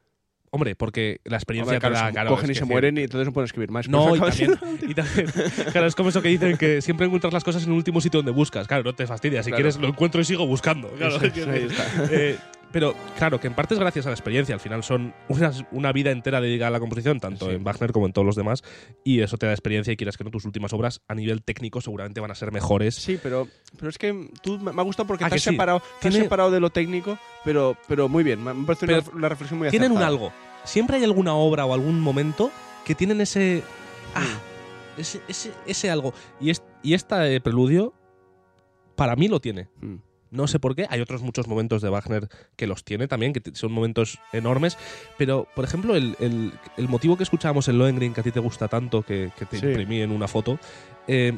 Hombre, porque la experiencia Hombre, claro, cogen es y se mueren y entonces no pueden escribir más. No, Pues y también, y también- Claro, es como eso que dicen que siempre encuentras las cosas en el último sitio donde buscas. Claro, no te fastidias. Si Claro. quieres, lo encuentro y sigo buscando. Claro, Eso, que- eso, ahí está. Eh, pero claro, que en parte es gracias a la experiencia. Al final son unas- una vida entera dedicada a la composición, tanto Sí. en Wagner como en todos los demás. Y eso te da experiencia y quieras que no, tus últimas obras a nivel técnico seguramente van a ser mejores. Sí, pero, pero es que tú me ha gustado porque Ah, te has, sí. separado, te has separado de lo técnico, pero, pero muy bien. Me parece una, una reflexión muy Tienen un acertada. algo. Siempre hay alguna obra o algún momento que tienen ese. Ah, ese, ese, ese algo. Y, es, y este preludio, para mí lo tiene. Mm. No sé por qué. Hay otros muchos momentos de Wagner que los tiene también, que son momentos enormes. Pero, por ejemplo, el, el- el motivo que escuchábamos en Lohengrin, que a ti te gusta tanto, que, que te Sí. imprimí en una foto, eh,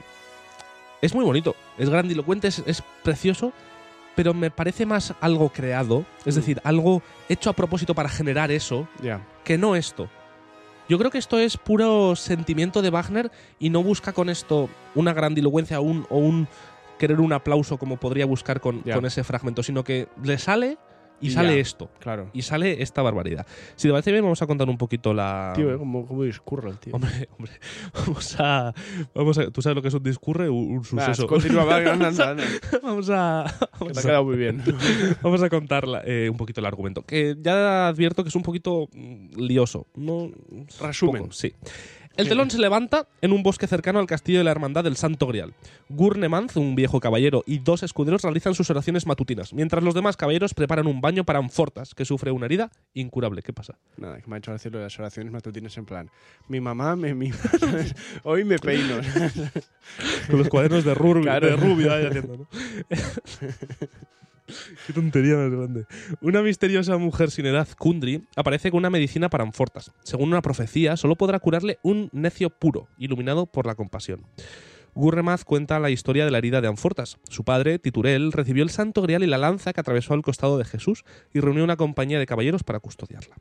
es muy bonito. Es grandilocuente, es, es precioso. Pero me parece más algo creado, es Mm. decir, algo hecho a propósito para generar eso, que no esto. Yo creo que esto es puro sentimiento de Wagner y no busca con esto una grandilocuencia un, o un querer un aplauso como podría buscar con, Ya. con ese fragmento, sino que le sale y, sale ya. esto. Claro. Y sale esta barbaridad. Si te parece bien, vamos a contar un poquito la. Tío, ¿eh? ¿Cómo, cómo discurre el tío? Hombre, hombre, vamos a, vamos a. ¿Tú sabes lo que es un discurre? Un, un suceso. continúa, va, anda, anda, anda. vamos a. Que Vamos te ha a- quedado muy bien. Vamos a contar la- eh, un poquito el argumento. Que ya advierto que es un poquito mm, lioso. No, Resumen. poco, sí. El telón se levanta en un bosque cercano al castillo de la Hermandad del Santo Grial. Gurnemanz, un viejo caballero, y dos escuderos realizan sus oraciones matutinas, mientras los demás caballeros preparan un baño para Anfortas, que sufre una herida incurable. ¿Qué pasa? Nada, que me ha hecho decirlo de las oraciones matutinas en plan. Mi mamá me. Hoy me peino. Con los cuadernos de, Rubio, Claro. de Rubio ahí haciendo, ¿no? Qué tontería más grande. Una misteriosa mujer sin edad, Kundry, aparece con una medicina para Anfortas. Según una profecía, solo podrá curarle un necio puro, iluminado por la compasión. Gurremaz cuenta la historia de la herida de Anfortas. Su padre, Titurel, recibió el santo grial y la lanza que atravesó al costado de Jesús y reunió una compañía de caballeros para custodiarla.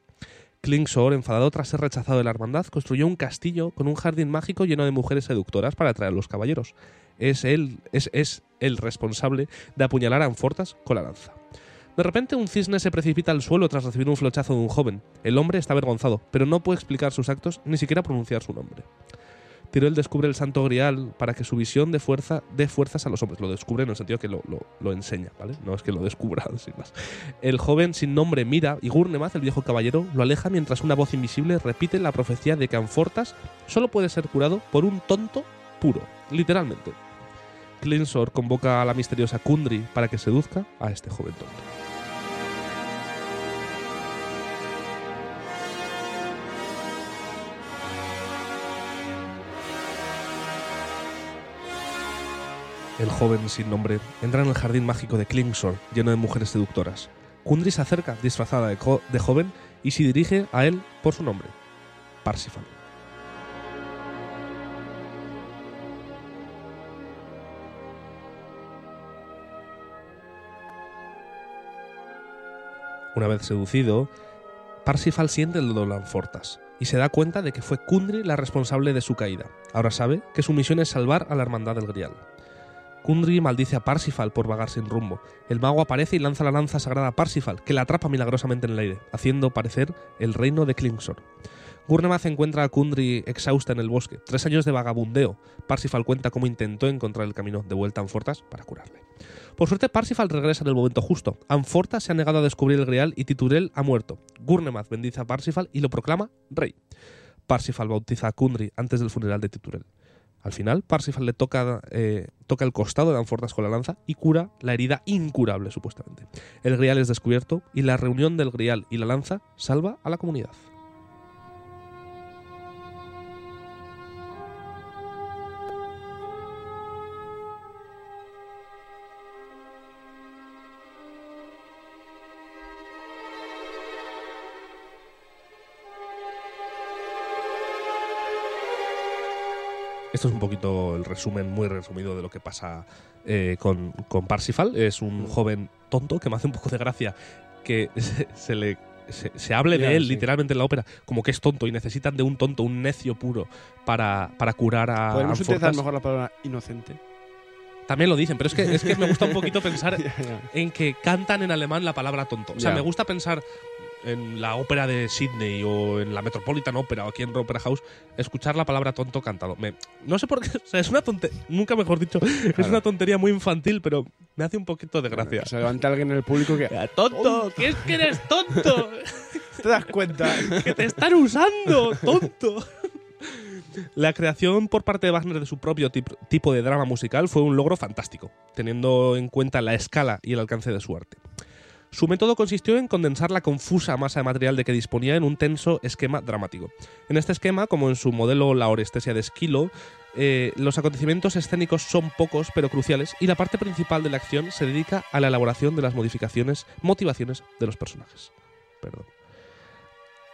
Klingsor, enfadado tras ser rechazado de la hermandad, construyó un castillo con un jardín mágico lleno de mujeres seductoras para atraer a los caballeros. Es él, es, es el responsable de apuñalar a Anfortas con la lanza. De repente un cisne se precipita al suelo tras recibir un flochazo de un joven. El hombre está avergonzado, pero no puede explicar sus actos ni siquiera pronunciar su nombre. Tirel descubre el santo grial para que su visión de fuerza dé fuerzas a los hombres. Lo descubre en el sentido que lo, lo- lo enseña, ¿vale? No es que lo descubra, sin más. El joven sin nombre mira y Gurnemaz, el viejo caballero, lo aleja mientras una voz invisible repite la profecía de que Anfortas solo puede ser curado por un tonto puro, literalmente. Klinsor convoca a la misteriosa Kundry para que seduzca a este joven tonto. El joven sin nombre entra en el jardín mágico de Klingsor, lleno de mujeres seductoras. Kundry se acerca, disfrazada de joven, y se dirige a él por su nombre, Parsifal. Una vez seducido, Parsifal siente el dolor de Anfortas y se da cuenta de que fue Kundry la responsable de su caída. Ahora sabe que su misión es salvar a la hermandad del Grial. Kundry maldice a Parsifal por vagar sin rumbo. El mago aparece y lanza la lanza sagrada a Parsifal, que la atrapa milagrosamente en el aire, haciendo parecer el reino de Klingsor. Gurnemaz encuentra a Kundry exhausta en el bosque. Tres años de vagabundeo. Parsifal cuenta cómo intentó encontrar el camino de vuelta a Anfortas para curarle. Por suerte, Parsifal regresa en el momento justo. Anfortas se ha negado a descubrir el Grial y Titurel ha muerto. Gurnemaz bendice a Parsifal y lo proclama rey. Parsifal bautiza a Kundry antes del funeral de Titurel. Al final, Parsifal le toca, eh, toca el costado de Anfortas con la lanza y cura la herida incurable, supuestamente. El Grial es descubierto y la reunión del Grial y la lanza salva a la comunidad. Esto es un poquito el resumen muy resumido de lo que pasa eh, con, con Parsifal. Es un joven tonto que me hace un poco de gracia que se, se le se, se hable de él sí. literalmente en la ópera como que es tonto y necesitan de un tonto, un necio puro para, para curar a Podemos utilizar mejor la palabra inocente. También lo dicen, pero es que, es que me gusta un poquito pensar en que cantan en alemán la palabra tonto. O sea, me gusta pensar en la ópera de Sydney o en la Metropolitan Opera o aquí en Opera House, escuchar la palabra tonto cantado. Me- no sé por qué, o sea, es una tontería, nunca mejor dicho, es una tontería muy infantil, pero me hace un poquito de gracia. Se levanta alguien en el público que. Tonto, que es que eres tonto, ¿Te das cuenta? que te están usando, tonto. La creación por parte de Wagner de su propio tip- tipo de drama musical fue un logro fantástico, teniendo en cuenta la escala y el alcance de su arte. Su método consistió en condensar la confusa masa de material de que disponía en un tenso esquema dramático. En este esquema, como en su modelo La Orestesia de Esquilo, eh, los acontecimientos escénicos son pocos pero cruciales y la parte principal de la acción se dedica a la elaboración de las modificaciones, motivaciones de los personajes. Perdón.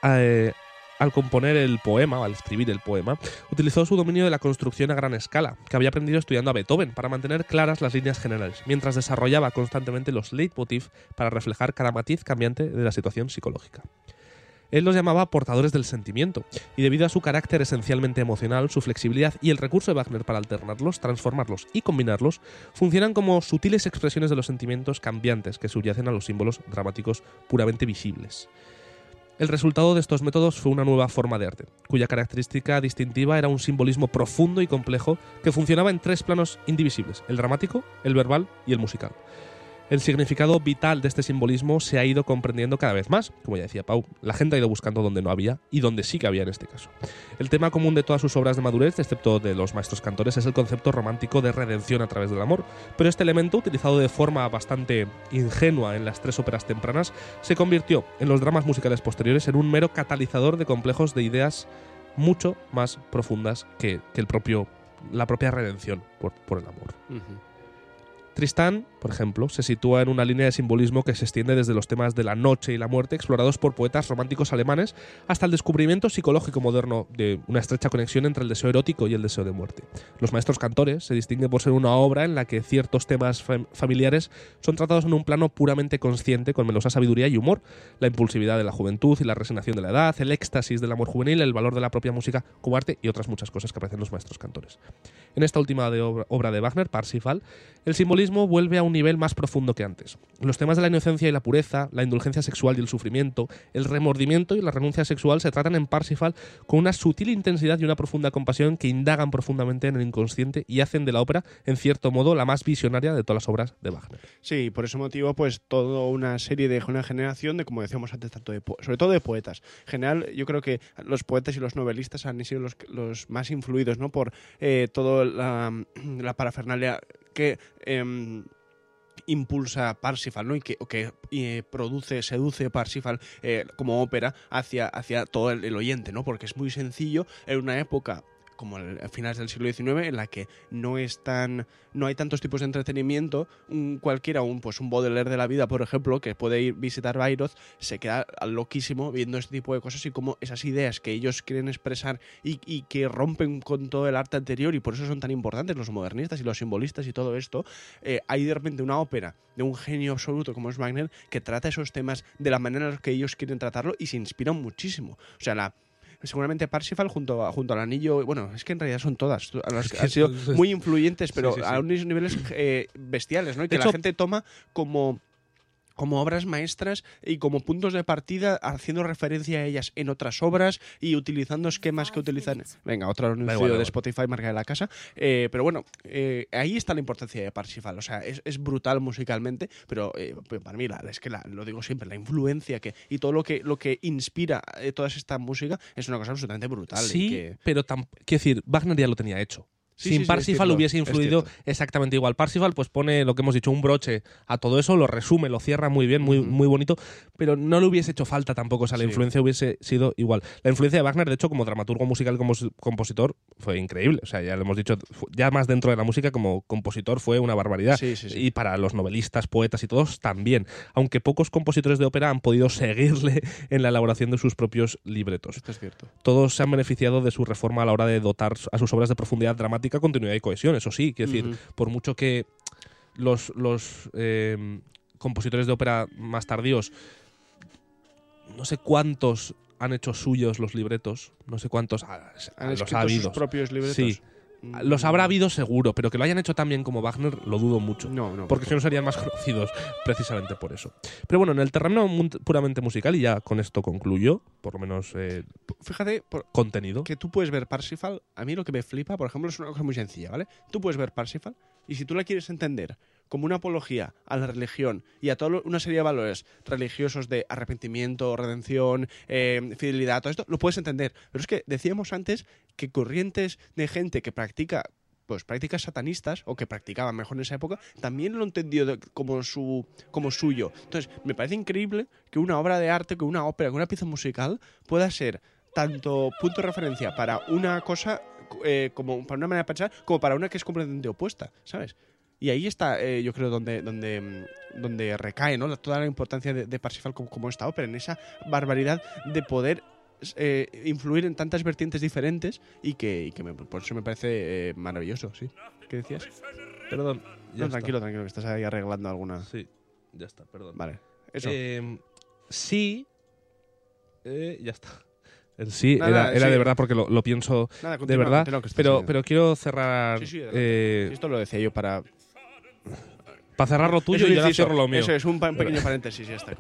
Eh, al componer el poema, o al escribir el poema, utilizó su dominio de la construcción a gran escala, que había aprendido estudiando a Beethoven para mantener claras las líneas generales, mientras desarrollaba constantemente los leitmotiv para reflejar cada matiz cambiante de la situación psicológica. Él los llamaba portadores del sentimiento, y debido a su carácter esencialmente emocional, su flexibilidad y el recurso de Wagner para alternarlos, transformarlos y combinarlos, funcionan como sutiles expresiones de los sentimientos cambiantes que subyacen a los símbolos dramáticos puramente visibles. El resultado de estos métodos fue una nueva forma de arte, cuya característica distintiva era un simbolismo profundo y complejo que funcionaba en tres planos indivisibles, el dramático, el verbal y el musical. El significado vital de este simbolismo se ha ido comprendiendo cada vez más, como ya decía Pau. La gente ha ido buscando donde no había y donde sí que había en este caso. El tema común de todas sus obras de madurez, excepto de los maestros cantores, es el concepto romántico de redención a través del amor. Pero este elemento, utilizado de forma bastante ingenua en las tres óperas tempranas, se convirtió en los dramas musicales posteriores en un mero catalizador de complejos de ideas mucho más profundas que, el propio, la propia redención por, el amor. Tristán, por ejemplo, se sitúa en una línea de simbolismo que se extiende desde los temas de la noche y la muerte explorados por poetas románticos alemanes hasta el descubrimiento psicológico moderno de una estrecha conexión entre el deseo erótico y el deseo de muerte. Los maestros cantores se distinguen por ser una obra en la que ciertos temas fam- familiares son tratados en un plano puramente consciente con melosa sabiduría y humor, la impulsividad de la juventud y la resignación de la edad, el éxtasis del amor juvenil, el valor de la propia música como arte y otras muchas cosas que aparecen en los maestros cantores. En esta última obra de Wagner, Parsifal, el simbolismo vuelve a un nivel más profundo que antes. Los temas de la inocencia y la pureza, la indulgencia sexual y el sufrimiento, el remordimiento y la renuncia sexual se tratan en Parsifal con una sutil intensidad y una profunda compasión que indagan profundamente en el inconsciente y hacen de la ópera, en cierto modo, la más visionaria de todas las obras de Wagner. Sí, por ese motivo, pues toda una serie de una generación de, como decíamos antes, tanto sobre todo de poetas. En general, yo creo que los poetas y los novelistas han sido los, más influidos, ¿no? Por eh, toda la parafernalia que em, impulsa Parsifal, ¿no? Y que, que eh, produce, seduce Parsifal eh, como ópera hacia, hacia todo el, el oyente, ¿no? Porque es muy sencillo en una época como a finales del siglo XIX, en la que no es tan, no hay tantos tipos de entretenimiento, un, cualquiera, un, pues un Baudelaire de la vida, por ejemplo, que puede ir visitar Bayreuth, se queda loquísimo viendo este tipo de cosas y cómo esas ideas que ellos quieren expresar y, y que rompen con todo el arte anterior y por eso son tan importantes los modernistas y los simbolistas y todo esto, eh, hay de repente una ópera de un genio absoluto como es Wagner que trata esos temas de la manera en la que ellos quieren tratarlo y se inspiran muchísimo. O sea, la, seguramente Parsifal junto, a- junto al anillo, bueno, es que en realidad son todas, a las que han sido muy influyentes, pero Sí, sí, sí. a unos niveles eh, bestiales, ¿no? Y que hecho- la gente toma como como obras maestras y como puntos de partida haciendo referencia a ellas en otras obras y utilizando esquemas que utilizan venga otro anuncio de. Spotify marca de la casa Eh, pero bueno eh, ahí está la importancia de Parsifal o sea es, es brutal musicalmente pero eh, para mí la, es que la- lo digo siempre la influencia que y todo lo que lo que inspira toda esta música es una cosa absolutamente brutal y Sí, que- pero quiero decir, Wagner ya lo tenía hecho. Sí, Sin sí, Parsifal hubiese es influido exactamente igual. Parsifal pues pone lo que hemos dicho, un broche a todo eso, lo resume, lo cierra muy bien, muy, muy bonito, pero no le hubiese hecho falta tampoco, o sea, la influencia hubiese sido igual. La influencia de Wagner, de hecho, como dramaturgo musical y como compositor, fue increíble. O sea, ya lo hemos dicho, ya más dentro de la música, como compositor fue una barbaridad. Y para los novelistas, poetas y todos también. Aunque pocos compositores de ópera han podido seguirle en la elaboración de sus propios libretos esto es cierto todos se han beneficiado de su reforma a la hora de dotar a sus obras de profundidad dramática, continuidad y cohesión. Eso sí, quiero decir, por mucho que los, los eh, compositores de ópera más tardíos, no sé cuántos han hecho suyos los libretos, no sé cuántos han los escrito ha sus habido. propios libretos Sí. Mm, Los habrá habido seguro, pero que lo hayan hecho tan bien como Wagner lo dudo mucho. no no Porque si no serían más conocidos precisamente por eso. Pero bueno, en el terreno puramente musical, y ya con esto concluyo, por lo menos eh, fíjate por- contenido. que tú puedes ver Parsifal, a mí lo que me flipa, por ejemplo, es una cosa muy sencilla, ¿vale? Tú puedes ver Parsifal y si tú la quieres entender como una apología a la religión y a toda una serie de valores religiosos de arrepentimiento, redención, eh, fidelidad, todo esto, lo puedes entender. Pero es que decíamos antes que corrientes de gente que practica pues prácticas satanistas o que practicaban mejor en esa época también lo entendió como su como suyo entonces me parece increíble que una obra de arte que una ópera que una pieza musical pueda ser tanto punto de referencia para una cosa eh, como para una manera de pensar como para una que es completamente opuesta sabes y ahí está eh, yo creo donde donde mm, donde recae no La- toda la importancia de, de Parsifal como, como esta ópera en esa barbaridad de poder eh, influir en tantas vertientes diferentes y que, y que me- por eso me parece eh, maravilloso sí ¿qué decías? Perdón. No, tranquilo, tranquilo, que estás ahí arreglando alguna. Sí, ya está, perdón. Vale. Eso. Eh, sí. eh, ya está. El sí Nada, era, era sí. de verdad porque lo, lo pienso Nada, de verdad. Pero, pero quiero cerrar. Sí, sí, eh, Esto lo decía yo para. Para cerrar lo tuyo y inciso. cierro lo mío. Eso es un pequeño paréntesis ya está.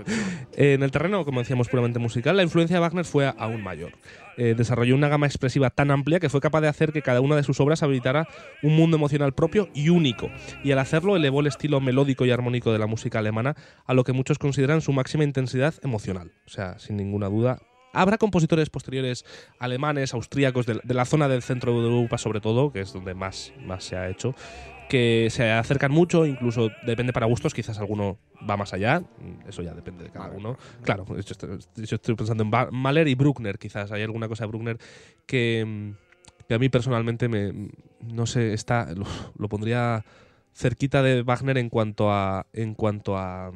En el terreno, como decíamos, puramente musical, la influencia de Wagner fue aún mayor. Eh, desarrolló una gama expresiva tan amplia que fue capaz de hacer que cada una de sus obras habilitara un mundo emocional propio y único. Y al hacerlo elevó el estilo melódico y armónico de la música alemana a lo que muchos consideran su máxima intensidad emocional. O sea, sin ninguna duda. Habrá compositores posteriores alemanes, austríacos, de la zona del centro de Europa sobre todo, que es donde más, más se ha hecho, que se acercan mucho, incluso depende para gustos, quizás alguno va más allá, mm, eso ya depende de cada uno. Claro, yo estoy, pensando en Mahler y Bruckner, quizás hay alguna cosa de Bruckner que, mm, que a mí personalmente me, no sé, está, lo, lo pondría cerquita de Wagner en cuanto a, en cuanto a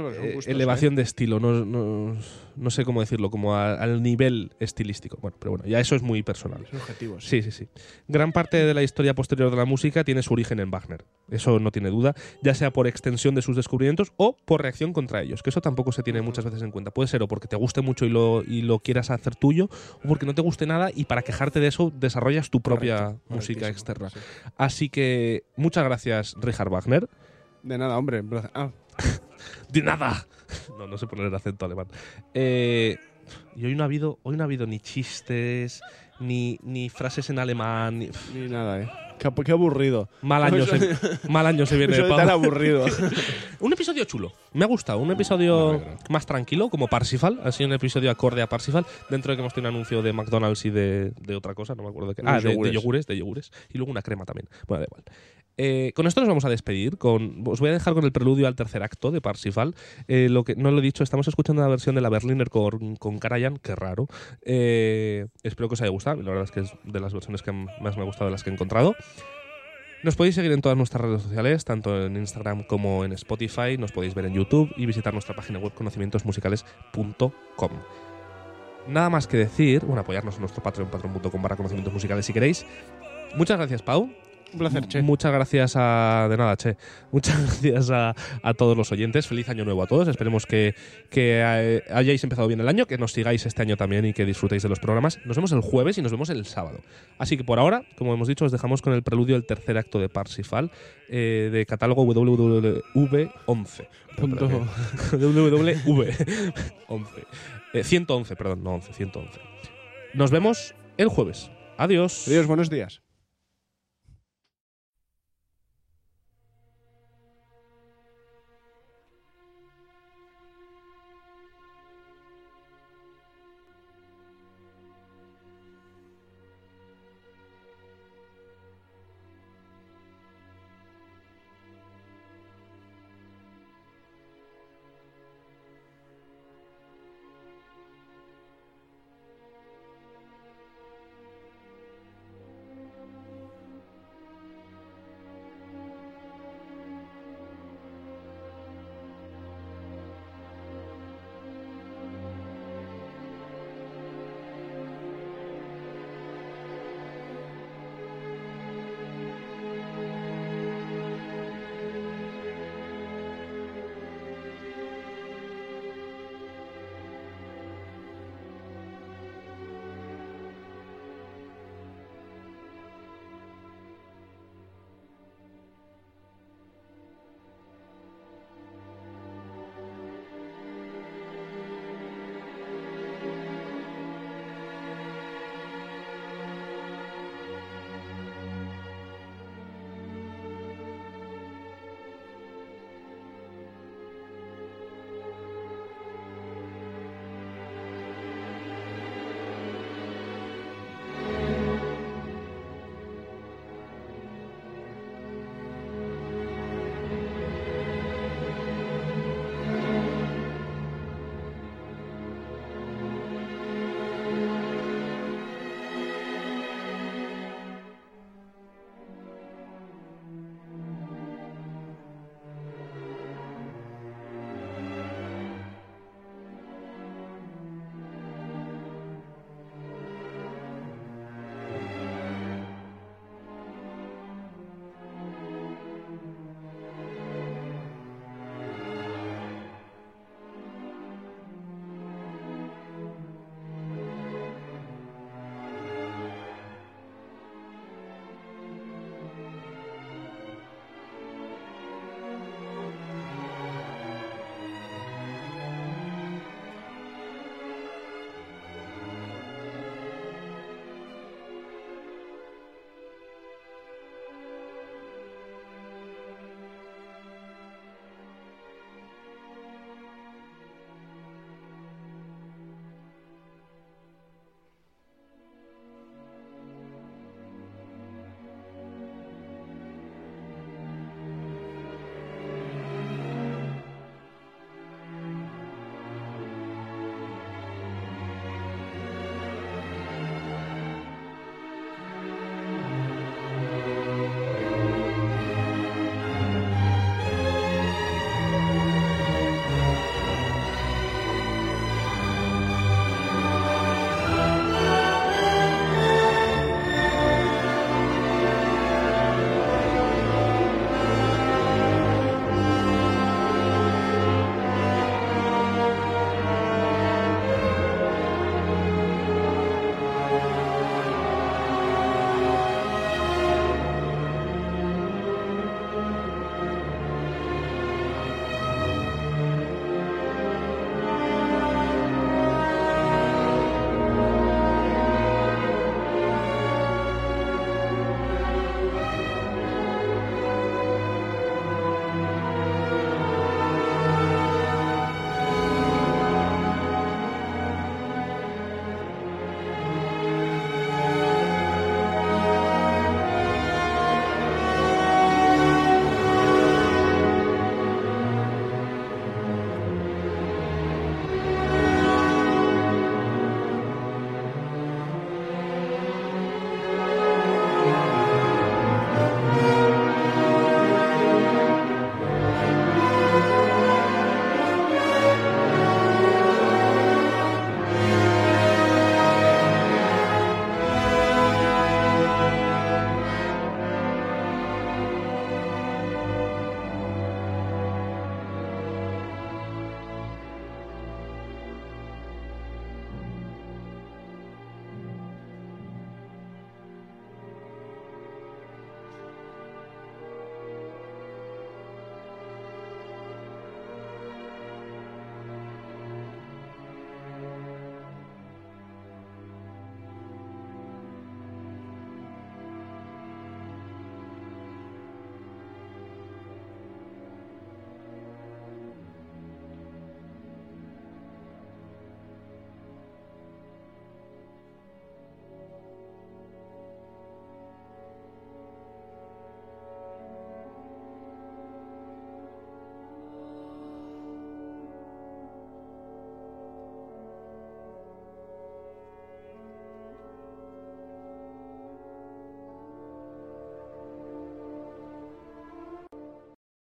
eh, gustos, elevación de estilo, no, no, no sé cómo decirlo, como a- al nivel estilístico. Bueno, pero bueno, ya eso es muy personal. ¿eh? Son objetivos. Sí, sí, sí. Gran parte de la historia posterior de la música tiene su origen en Wagner. Eso no tiene duda, ya sea por extensión de sus descubrimientos o por reacción contra ellos, que eso tampoco se tiene muchas veces en cuenta. Puede ser o porque te guste mucho y lo, y lo quieras hacer tuyo, o porque no te guste nada y para quejarte de eso desarrollas tu propia Correcto, música externa. sí. Así que muchas gracias, Richard Wagner. De nada, hombre. Ah, ¡De nada! No, no sé poner el acento alemán. Eh, y hoy no ha habido, hoy no ha habido ni chistes, ni, ni frases en alemán. ni- ni nada, ¿eh? Qué, qué aburrido. Mal año, se, mal año se viene de Eso tan aburrido. Un episodio chulo. Me ha gustado. Un episodio más tranquilo, como Parsifal. Ha sido un episodio acorde a Parsifal. Dentro de que hemos tenido un anuncio de McDonald's y de, de otra cosa, no me acuerdo de qué. Unos Ah, de, de yogures. yogures, de yogures. Y luego una crema también. Bueno, da igual. Eh, con esto nos vamos a despedir. Con, os voy a dejar con el preludio al tercer acto de Parsifal. Eh, lo que no lo he dicho, estamos escuchando la versión de la Berliner con, con Karajan, qué raro. Eh, espero que os haya gustado. La verdad es que es de las versiones que más me ha gustado de las que he encontrado. Nos podéis seguir en todas nuestras redes sociales, tanto en Instagram como en Spotify. Nos podéis ver en YouTube y visitar nuestra página web conocimientosmusicales.com. Nada más que decir, bueno, apoyarnos en nuestro Patreon, patreon.com barra conocimientos musicales si queréis. Muchas gracias, Pau. Un placer, che. Muchas gracias a. De nada, che. Muchas gracias a, a todos los oyentes. Feliz año nuevo a todos. Esperemos que, que eh, hayáis empezado bien el año, que nos sigáis este año también y que disfrutéis de los programas. Nos vemos el jueves y nos vemos el sábado. Así que por ahora, como hemos dicho, os dejamos con el preludio del tercer acto de Parsifal eh, de catálogo WWV11. Punto. WWV11. Eh, 111, perdón, no 11, 111. Nos vemos el jueves. Adiós. Adiós, buenos días.